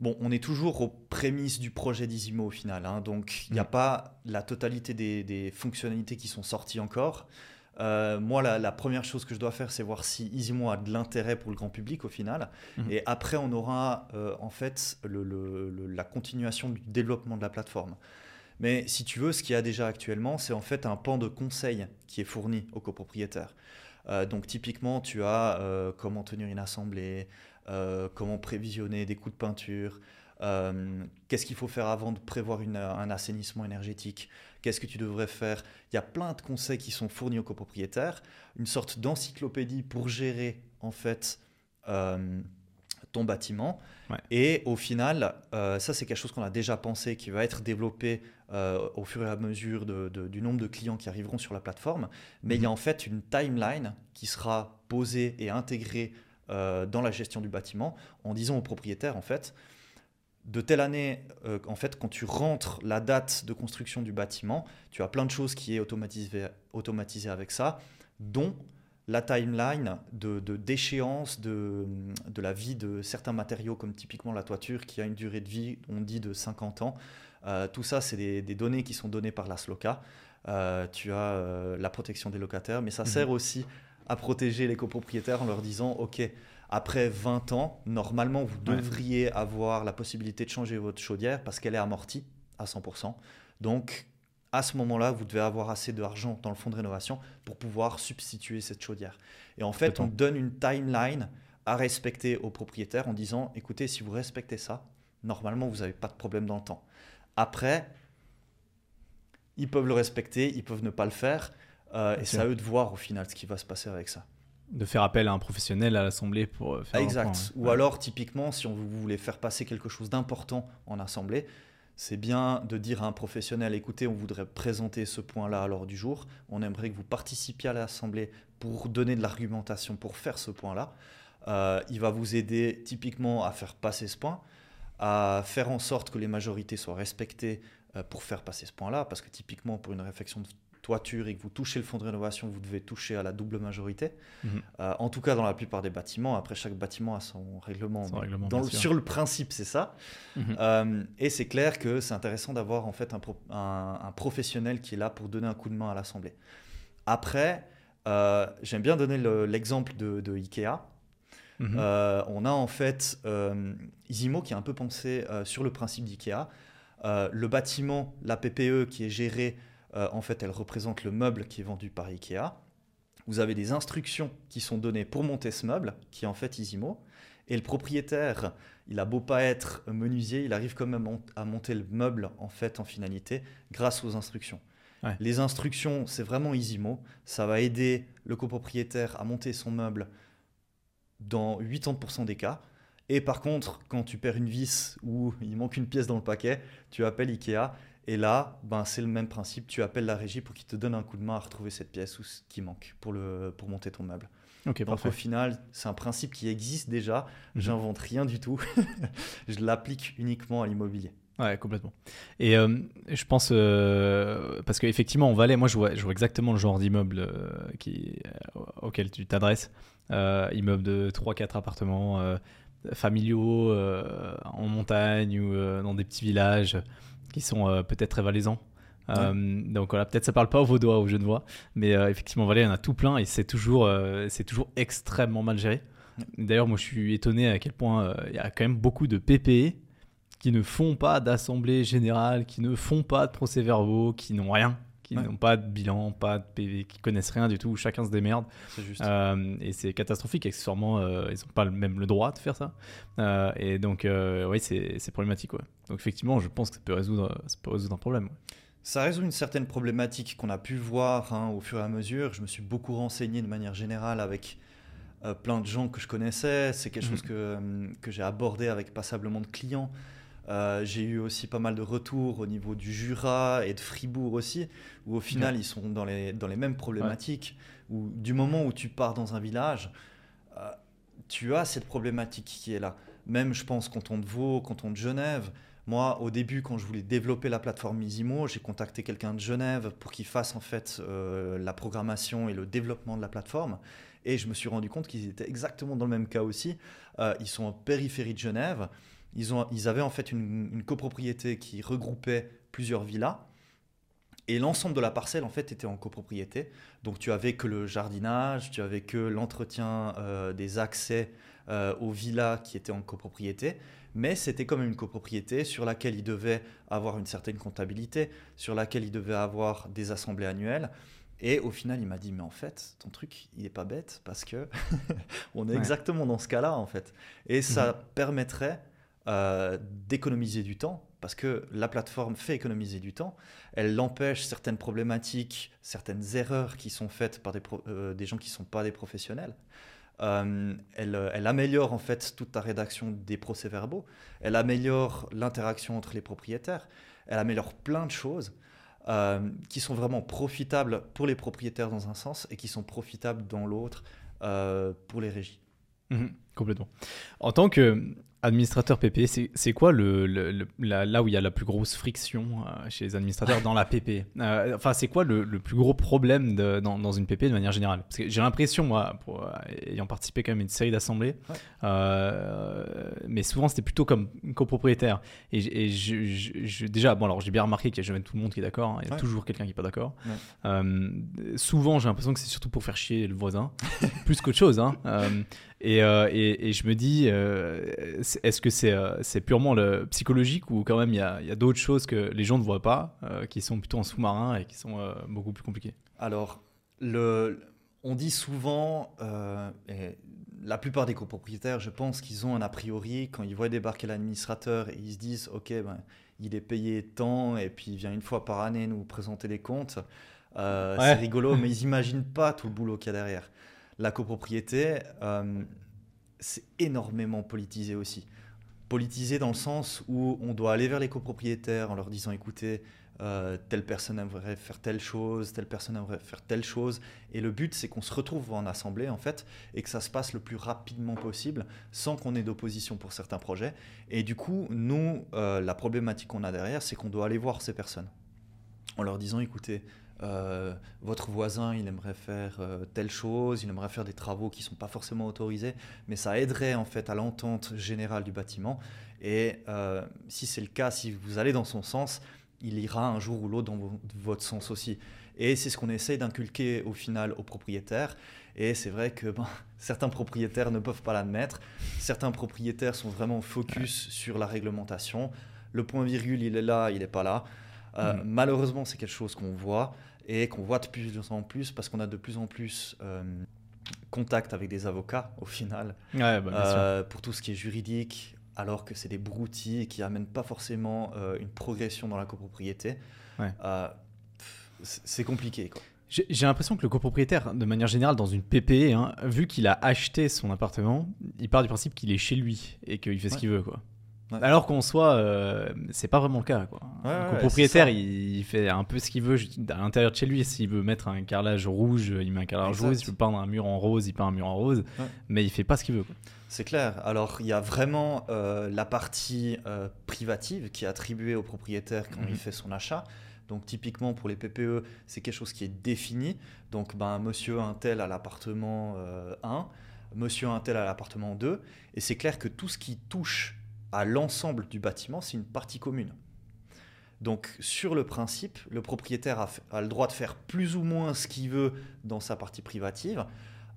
bon, on est toujours aux prémices du projet d'Isimo au final. Hein, donc, il n'y a mm. pas la totalité des, fonctionnalités qui sont sorties encore. moi, la, première chose que je dois faire, c'est voir si Isimo a de l'intérêt pour le grand public au final. Mm-hmm. Et après, on aura en fait le, la continuation du développement de la plateforme. Mais si tu veux, ce qu'il y a déjà actuellement, c'est en fait un pan de conseil qui est fourni aux copropriétaires. Euh, donc typiquement, tu as euh, comment tenir une assemblée, euh, comment prévisionner des coups de peinture, qu'est-ce qu'il faut faire avant de prévoir un assainissement énergétique, qu'est-ce que tu devrais faire. Il y a plein de conseils qui sont fournis aux copropriétaires, une sorte d'encyclopédie pour gérer en fait ton bâtiment. Et au final, ça c'est quelque chose qu'on a déjà pensé, qui va être développé euh, au fur et à mesure du nombre de clients qui arriveront sur la plateforme. Mais il y a mhm. en fait une timeline qui sera posée et intégrée euh, dans la gestion du bâtiment en disant au propriétaire, en fait, de telle année, euh, en fait, quand tu rentres la date de construction du bâtiment, tu as plein de choses qui est automatisées automatisé avec ça, dont la timeline de, déchéance de, de, la vie de certains matériaux, comme typiquement la toiture, qui a une durée de vie, on dit, de 50 ans. Euh, tout ça, c'est des, données qui sont données par la SLOCA. Euh, tu as euh, la protection des locataires, mais ça mhm. sert aussi à protéger les copropriétaires en leur disant, OK, après 20 ans, normalement, vous devriez avoir la possibilité de changer votre chaudière parce qu'elle est amortie à 100%. Donc, à ce moment-là, vous devez avoir assez d'argent dans le fonds de rénovation pour pouvoir substituer cette chaudière. Et en fait, on donne une timeline à respecter aux propriétaires en disant, écoutez, si vous respectez ça, normalement, vous n'avez pas de problème dans le temps. Après, ils peuvent le respecter, ils peuvent ne pas le faire. Euh, et c'est à eux de voir au final ce qui va se passer avec ça. De faire appel à un professionnel à l'assemblée pour euh, faire Exact. Ou alors, typiquement, si on voulait faire passer quelque chose d'important en assemblée, c'est bien de dire à un professionnel écoutez, on voudrait présenter ce point-là à l'ordre du jour. On aimerait que vous participiez à l'assemblée pour donner de l'argumentation pour faire ce point-là. Euh, il va vous aider typiquement à faire passer ce point à faire en sorte que les majorités soient respectées euh, pour faire passer ce point-là, parce que typiquement pour une réflexion de toiture et que vous touchez le fonds de rénovation, vous devez toucher à la double majorité. Mhm. Euh, en tout cas, dans la plupart des bâtiments. Après, chaque bâtiment a son règlement. sur le principe, c'est ça. Mhm. Euh, et c'est clair que c'est intéressant d'avoir en fait un, professionnel qui est là pour donner un coup de main à l'assemblée. Après, j'aime bien donner l'exemple de, de, Ikea. Mhm. Euh, on a en fait euh, Isimo qui a un peu pensé euh, sur le principe d'IKEA. le bâtiment, la PPE qui est gérée, en fait, elle représente le meuble qui est vendu par IKEA. Vous avez des instructions qui sont données pour monter ce meuble, qui est en fait Isimo. Et le propriétaire, il a beau pas être menuisier, il arrive quand même à monter le meuble en fait en finalité grâce aux instructions. Les instructions, c'est vraiment Isimo. Ça va aider le copropriétaire à monter son meuble dans 80% des cas. Et par contre, quand tu perds une vis ou il manque une pièce dans le paquet, tu appelles Ikea. Et là, ben, c'est le même principe. Tu appelles la régie pour qu'ils te donnent un coup de main à retrouver cette pièce ou ce qui manque pour, le, pour monter ton meuble. Ok, Donc au final, c'est un principe qui existe déjà. Mhm. J'invente rien du tout. je l'applique uniquement à l'immobilier. Ouais, complètement. Et euh, je pense, euh, parce qu'effectivement, en Valais, moi je vois, je vois exactement le genre d'immeuble euh, qui, auquel tu t'adresses. immeuble de 3-4 appartements familiaux en montagne ou dans des petits villages qui sont peut-être très valaisants. donc voilà, peut-être ça parle pas aux Vaudois, aux Genevois, mais effectivement, en Valais, il y en a tout plein et c'est toujours, c'est toujours extrêmement mal géré. D'ailleurs, moi je suis étonné à quel point il y a quand même beaucoup de PPE qui ne font pas d'assemblée générale, qui ne font pas de procès-verbaux, qui n'ont rien, qui n'ont pas de bilan, pas de PV, qui connaissent rien du tout, chacun se démerde. C'est juste. Euh, et c'est catastrophique, accessoirement, euh, ils n'ont pas même le droit de faire ça. Euh, et donc, oui, c'est problématique. Ouais. Donc, effectivement, je pense que ça peut résoudre, ça peut résoudre un problème. Ça résout une certaine problématique qu'on a pu voir hein, au fur et à mesure. Je me suis beaucoup renseigné de manière générale avec plein de gens que je connaissais. C'est quelque mm. chose que, que j'ai abordé avec passablement de clients. Euh, j'ai eu aussi pas mal de retours au niveau du Jura et de Fribourg aussi, où au final ils sont dans les, dans les mêmes problématiques. Où, du moment où tu pars dans un village, euh, tu as cette problématique qui est là. Même, je pense, canton de Vaud, canton de Genève. Moi, au début, quand je voulais développer la plateforme Misimo, j'ai contacté quelqu'un de Genève pour qu'il fasse en fait euh, la programmation et le développement de la plateforme. Et je me suis rendu compte qu'ils étaient exactement dans le même cas aussi. ils sont en périphérie de Genève. Ils, ont, ils avaient en fait une, copropriété qui regroupait plusieurs villas. Et l'ensemble de la parcelle, en fait, était en copropriété. Donc, tu avais que le jardinage, tu avais que l'entretien euh, des accès euh, aux villas qui étaient en copropriété. Mais c'était comme une copropriété sur laquelle il devait avoir une certaine comptabilité, sur laquelle il devait avoir des assemblées annuelles. Et au final, il m'a dit, mais en fait, ton truc, il n'est pas bête parce que on est exactement dans ce cas-là, en fait. Et ça mhm. permettrait euh, d'économiser du temps, parce que la plateforme fait économiser du temps. Elle empêche certaines problématiques, certaines erreurs qui sont faites par des, euh, gens qui ne sont pas des professionnels. Euh, elle, améliore en fait toute ta rédaction des procès-verbaux. Elle améliore l'interaction entre les propriétaires. Elle améliore plein de choses qui sont vraiment profitables pour les propriétaires dans un sens et qui sont profitables dans l'autre pour les régies. Mhm, complètement. En tant que Administrateur PP, c'est quoi le, là où il y a la plus grosse friction euh, chez les administrateurs dans la PP euh, Enfin, c'est quoi le, plus gros problème dans, une PP de manière générale? Parce que j'ai l'impression, moi, pour, euh, ayant participé quand même à une série d'assemblées, mais souvent c'était plutôt comme copropriétaire. Et, je, déjà, bon, alors j'ai bien remarqué qu'il y a jamais tout le monde qui est d'accord, hein, il y a toujours quelqu'un qui n'est pas d'accord. souvent, j'ai l'impression que c'est surtout pour faire chier le voisin, plus qu'autre chose. Hein. Euh, et, et, je me dis, est-ce que c'est euh, purement le psychologique ou quand même il y a, d'autres choses que les gens ne voient pas, qui sont plutôt en sous-marin et qui sont beaucoup plus compliquées? Alors, le, on dit souvent, et la plupart des copropriétaires, je pense qu'ils ont un a priori, quand ils voient débarquer l'administrateur et ils se disent, OK, ben, il est payé tant et puis il vient une fois par année nous présenter des comptes. C'est rigolo, mais ils n'imaginent pas tout le boulot qu'il y a derrière la copropriété, euh, c'est énormément politisé aussi. Politisé dans le sens où on doit aller vers les copropriétaires en leur disant écoutez, euh, telle personne aimerait faire telle chose, telle personne aimerait faire telle chose. Et le but, c'est qu'on se retrouve en assemblée, en fait, et que ça se passe le plus rapidement possible, sans qu'on ait d'opposition pour certains projets. Et du coup, nous, euh, la problématique qu'on a derrière, c'est qu'on doit aller voir ces personnes en leur disant écoutez, euh, votre voisin, il aimerait faire euh, telle chose, il aimerait faire des travaux qui ne sont pas forcément autorisés, mais ça aiderait en fait à l'entente générale du bâtiment. Et euh, si c'est le cas, si vous allez dans son sens, il ira un jour ou l'autre dans votre sens aussi. Et c'est ce qu'on essaye d'inculquer au final aux propriétaires. Et c'est vrai que ben, certains propriétaires ne peuvent pas l'admettre. Certains propriétaires sont vraiment focus sur la réglementation. Le point virgule, il est là, il n'est pas là. Mm. Malheureusement, c'est quelque chose qu'on voit et qu'on voit de plus en plus parce qu'on a de plus en plus euh, contact avec des avocats au final bah, euh, pour tout ce qui est juridique, alors que c'est des broutilles qui amènent pas forcément euh, une progression dans la copropriété. c'est compliqué. Quoi. J'ai l'impression que le copropriétaire, de manière générale, dans une PPE, hein, vu qu'il a acheté son appartement, il part du principe qu'il est chez lui et qu'il fait ce qu'il veut. Quoi. Alors qu'en soi, euh, c'est pas vraiment le cas. Quoi. le propriétaire, il, fait un peu ce qu'il veut à l'intérieur de chez lui. S'il veut mettre un carrelage rouge, il met un carrelage rouge. S'il veut peindre un mur en rose, il peint un mur en rose. Mais il fait pas ce qu'il veut. C'est clair. Alors, il y a vraiment euh, la partie euh, privative qui est attribuée au propriétaire quand il mhm. fait son achat. Donc, typiquement, pour les PPE, c'est quelque chose qui est défini. Donc, ben, monsieur un tel à l'appartement 1, monsieur un tel à l'appartement 2. Et c'est clair que tout ce qui touche à l'ensemble du bâtiment, c'est une partie commune. Donc sur le principe, le propriétaire a, le droit de faire plus ou moins ce qu'il veut dans sa partie privative,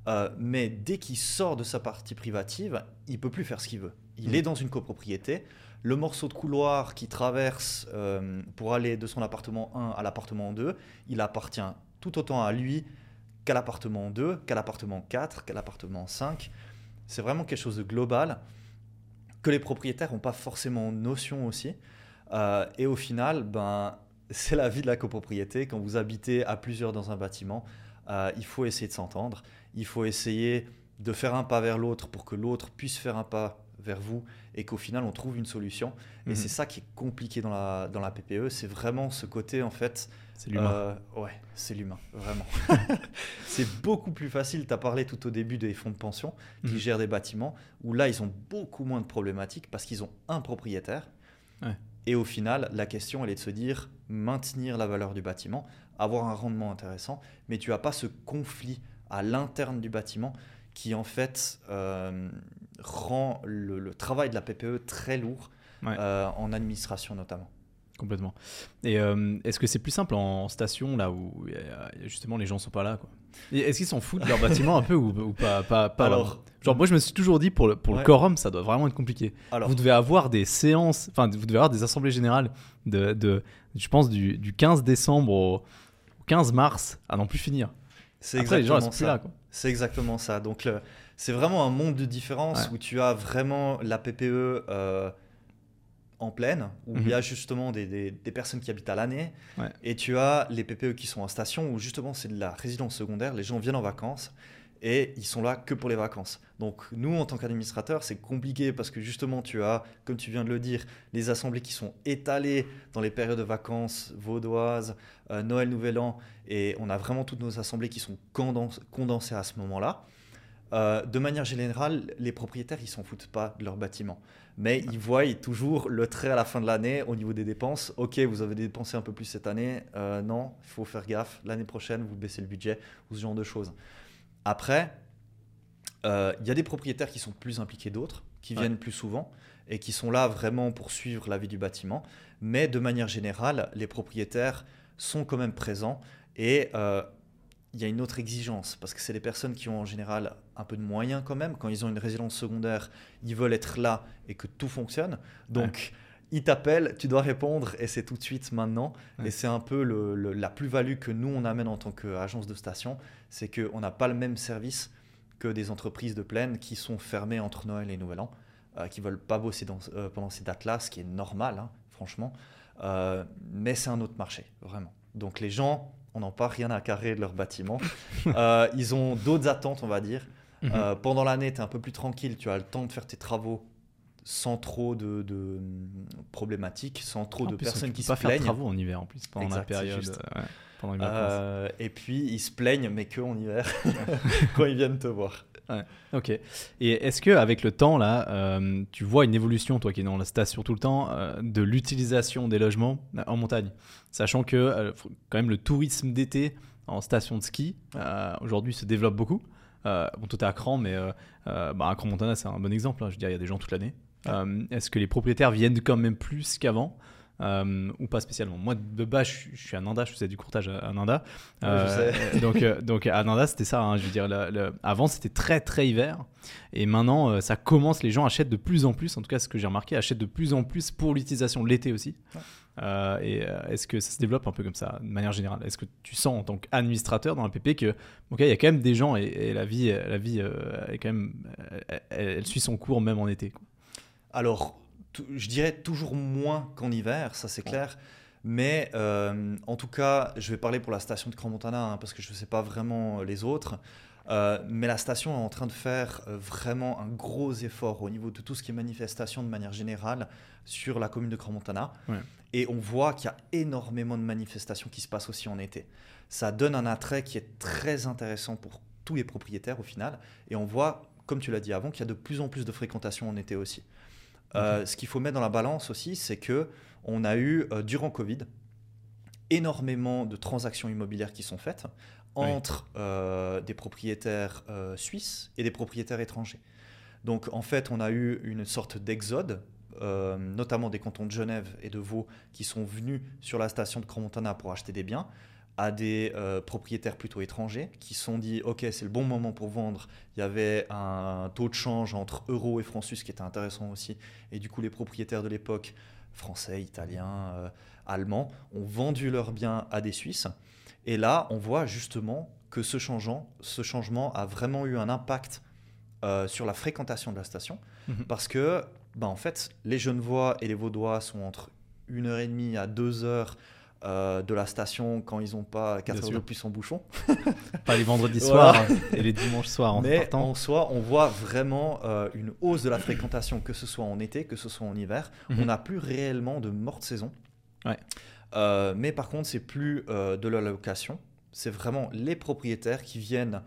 euh, mais dès qu'il sort de sa partie privative, il peut plus faire ce qu'il veut. Il mmh. est dans une copropriété. Le morceau de couloir qui traverse euh, pour aller de son appartement 1 à l'appartement 2, il appartient tout autant à lui qu'à l'appartement 2, qu'à l'appartement 4, qu'à l'appartement 5. C'est vraiment quelque chose de global que les propriétaires n'ont pas forcément notion aussi. Euh, et au final, ben, c'est la vie de la copropriété. Quand vous habitez à plusieurs dans un bâtiment, euh, il faut essayer de s'entendre. Il faut essayer de faire un pas vers l'autre pour que l'autre puisse faire un pas vers vous et qu'au final on trouve une solution. Et Mhm. c'est ça qui est compliqué dans la, dans la PPE, c'est vraiment ce côté en fait. C'est l'humain. euh, ouais, c'est l'humain, vraiment. c'est beaucoup plus facile. Tu as parlé tout au début des fonds de pension qui Mhm. gèrent des bâtiments, où là ils ont beaucoup moins de problématiques parce qu'ils ont un propriétaire. Ouais. Et au final, la question elle est de se dire maintenir la valeur du bâtiment, avoir un rendement intéressant, mais tu n'as pas ce conflit à l'interne du bâtiment qui en fait euh, rend le, le travail de la PPE très lourd, Ouais. euh, en administration notamment. Complètement. Et euh, est-ce que c'est plus simple en station, là où a- justement les gens sont pas là quoi? Est-ce qu'ils s'en foutent de leur bâtiment un peu ou, ou pas, pas, pas Alors- Genre, moi je me suis toujours dit pour le, pour Ouais. le quorum, ça doit vraiment être compliqué. Alors, Vous devez avoir des séances, enfin, vous devez avoir des assemblées générales de, de je pense, du, du 15 décembre au au 15 mars à n'en plus finir. c'est Après, les gens, exactement ça. C'est exactement ça. Donc, le- c'est vraiment un monde de différence Ouais. où tu as vraiment la PPE euh, en pleine, où il y a justement des, des- des personnes qui habitent à l'année, Ouais. et tu as les PPE qui sont en station, où justement c'est de la résidence secondaire, les gens viennent en vacances, et ils sont là que pour les vacances. Donc nous, en tant qu'administrateurs, c'est compliqué parce que justement, tu as, comme tu viens de le dire, les assemblées qui sont étalées dans les périodes de vacances vaudoises, euh, Noël, Nouvel An, et on a vraiment toutes nos assemblées qui sont condens- condensées à ce moment-là. Euh, de manière générale, les propriétaires, ils s'en foutent pas de leur bâtiment. Mais ils voient toujours le trait à la fin de l'année au niveau des dépenses. Ok, vous avez dépensé un peu plus cette année. Euh, non, il faut faire gaffe. L'année prochaine, vous baissez le budget ou ce genre de choses. Après, euh, il y a des propriétaires qui sont plus impliqués d'autres, qui Ouais. viennent plus souvent et qui sont là vraiment pour suivre la vie du bâtiment. Mais de manière générale, les propriétaires sont quand même présents et il y a une autre exigence parce que c'est des personnes qui ont en général un peu de moyens quand même. Quand ils ont une résidence secondaire, ils veulent être là et que tout fonctionne. Donc, ils t'appellent, tu dois répondre et c'est tout de suite maintenant. Ouais. Et c'est un peu le- le- la plus-value que nous, on amène en tant qu'agence de station. C'est qu'on n'a pas le même service que des entreprises de plaine qui sont fermées entre Noël et Nouvel An, euh, qui veulent pas bosser dans- euh, pendant ces dates-là, ce qui est normal, hein, franchement. Euh, mais c'est un autre marché, vraiment. Donc les gens, on n'en pas rien à carrer de leur bâtiment. Euh, ils ont d'autres attentes, on va dire. Mhm. Euh, pendant l'année, tu es un peu plus tranquille, tu as le temps de faire tes travaux sans trop de, de, problématiques, sans trop En de plus, personnes qui pas se faire plaignent. travaux en hiver en plus pendant la Exact, période. juste. ouais, pendant les vacances. Euh, et puis ils se plaignent, mais que en hiver, quand ils viennent te voir. Ok. Et est-ce que avec le temps là, euh, tu vois une évolution, toi qui es dans la station tout le temps, euh, de l'utilisation des logements euh, en montagne, sachant que euh, quand même le tourisme d'été en station de ski aujourd'hui se développe beaucoup. Bon, toi t'es à Cran, mais bah, à Cran Montana c'est un bon exemple. hein. Je veux dire, il y a des gens toute l'année. Est-ce que les propriétaires viennent quand même plus qu'avant? Euh, ou pas spécialement Moi de base, je, suis- je suis à Nanda, je faisais du courtage à, à Nanda. Ouais, je Euh, donc, euh, donc à Nanda, c'était ça. hein, je veux dire, le- le- avant c'était très très hiver, et maintenant euh, ça commence. Les gens achètent de plus en plus. En tout cas, ce que j'ai remarqué, achètent de plus en plus pour l'utilisation de l'été aussi. Ouais. Euh, et euh, est-ce que ça se développe un peu comme ça, de manière générale? Est-ce que tu sens en tant qu'administrateur dans la PP que, ok, il y a quand même des gens et, et la vie, la vie euh, est quand même, elle, elle suit son cours même en été. quoi? Alors, je dirais toujours moins qu'en hiver, ça c'est clair. Mais euh, en tout cas, je vais parler pour la station de Grand-Montana, hein, parce que je ne sais pas vraiment les autres. Euh, mais la station est en train de faire euh, vraiment un gros effort au niveau de tout ce qui est manifestation de manière générale sur la commune de Grand-Montana. Ouais. Et on voit qu'il y a énormément de manifestations qui se passent aussi en été. Ça donne un attrait qui est très intéressant pour tous les propriétaires au final. Et on voit, comme tu l'as dit avant, qu'il y a de plus en plus de fréquentation en été aussi. Euh, ce qu'il faut mettre dans la balance aussi, c'est que on a eu euh, durant Covid énormément de transactions immobilières qui sont faites Oui. entre euh, des propriétaires euh, suisses et des propriétaires étrangers. Donc en fait, on a eu une sorte d'exode, euh, notamment des cantons de Genève et de Vaud, qui sont venus sur la station de Crans-Montana pour acheter des biens à des euh, propriétaires plutôt étrangers qui se sont dit ok c'est le bon moment pour vendre. Il y avait un taux de change entre euros et francs suisses qui était intéressant aussi. Et du coup les propriétaires de l'époque français italiens euh, allemands ont vendu leurs biens à des suisses. Et là on voit justement que ce changeant ce changement a vraiment eu un impact euh, sur la fréquentation de la station. Mhm. parce que bah, en fait les Genevois et les Vaudois sont entre une heure et demie à deux heures euh, de la station quand ils n'ont pas 4 Bien heures de plus en bouchon. Pas les vendredis Voilà. soirs et les dimanches soirs en Mais partant. en soi, on voit vraiment euh, une hausse de la fréquentation, que ce soit en été, que ce soit en hiver. Mhm. On n'a plus réellement de morte saison. Ouais. Euh, mais par contre, c'est plus de la location. C'est vraiment les propriétaires qui viennent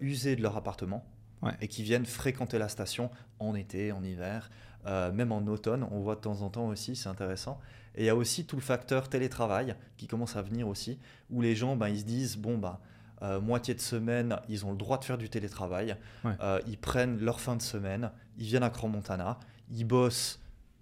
user de leur appartement Ouais. et qui viennent fréquenter la station en été, en hiver, euh, même en automne. On voit de temps en temps aussi, c'est intéressant. Et il y a aussi tout le facteur télétravail qui commence à venir aussi, où les gens, ben, ils se disent, bon, bah, euh, moitié de semaine, ils ont le droit de faire du télétravail. Ouais. Euh, ils prennent leur fin de semaine, ils viennent à Crans-Montana, ils bossent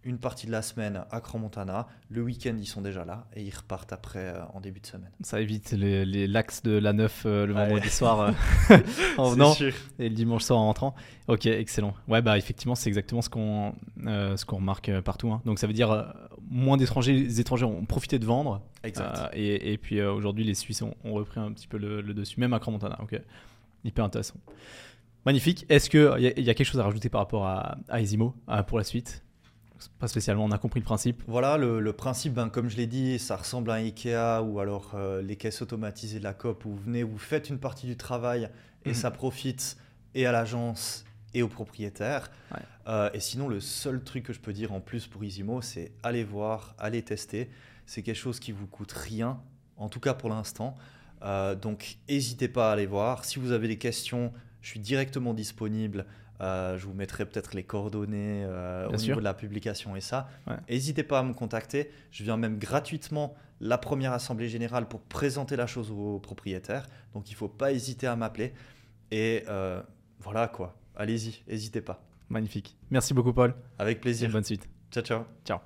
une partie de la semaine à Crans-Montana, le week-end ils sont déjà là et ils repartent après euh, en début de semaine. Ça évite les, de la 9 euh, le Ouais. vendredi soir euh, en venant sûr. et le dimanche soir en rentrant. Ok, excellent. Ouais, bah effectivement, c'est exactement ce qu'on euh, ce qu'on remarque partout. hein. Donc ça veut dire moins d'étrangers. Les étrangers ont profité de vendre. Exact. Et, et puis aujourd'hui, les Suisses ont, ont repris un petit peu le, le dessus, même à Crans-Montana. Ok, hyper intéressant. Magnifique. Est-ce qu'il y, a- y a quelque chose à rajouter par rapport à, à euh, pour la suite? Pas spécialement, on a compris le principe. Voilà, le, le principe, ben, comme je l'ai dit, ça ressemble à un Ikea ou alors euh, les caisses automatisées de la COP où vous venez, vous faites une partie du travail et Mhm. ça profite et à l'agence et au propriétaire. Ouais. Euh, et sinon, le seul truc que je peux dire en plus pour Isimo, c'est aller voir, aller tester. C'est quelque chose qui vous coûte rien, en tout cas pour l'instant. Euh, donc, n'hésitez pas à aller voir. Si vous avez des questions, je suis directement disponible. Euh, je vous mettrai peut-être les coordonnées euh, au sûr. niveau de la publication et ça. Ouais. N'hésitez pas à me contacter. Je viens même gratuitement la première assemblée générale pour présenter la chose aux propriétaires. Donc il ne faut pas hésiter à m'appeler. Et euh, voilà quoi. Allez-y, n'hésitez pas. Magnifique. Merci beaucoup, Paul. Avec Et plaisir. bonne suite. Ciao, ciao. Ciao.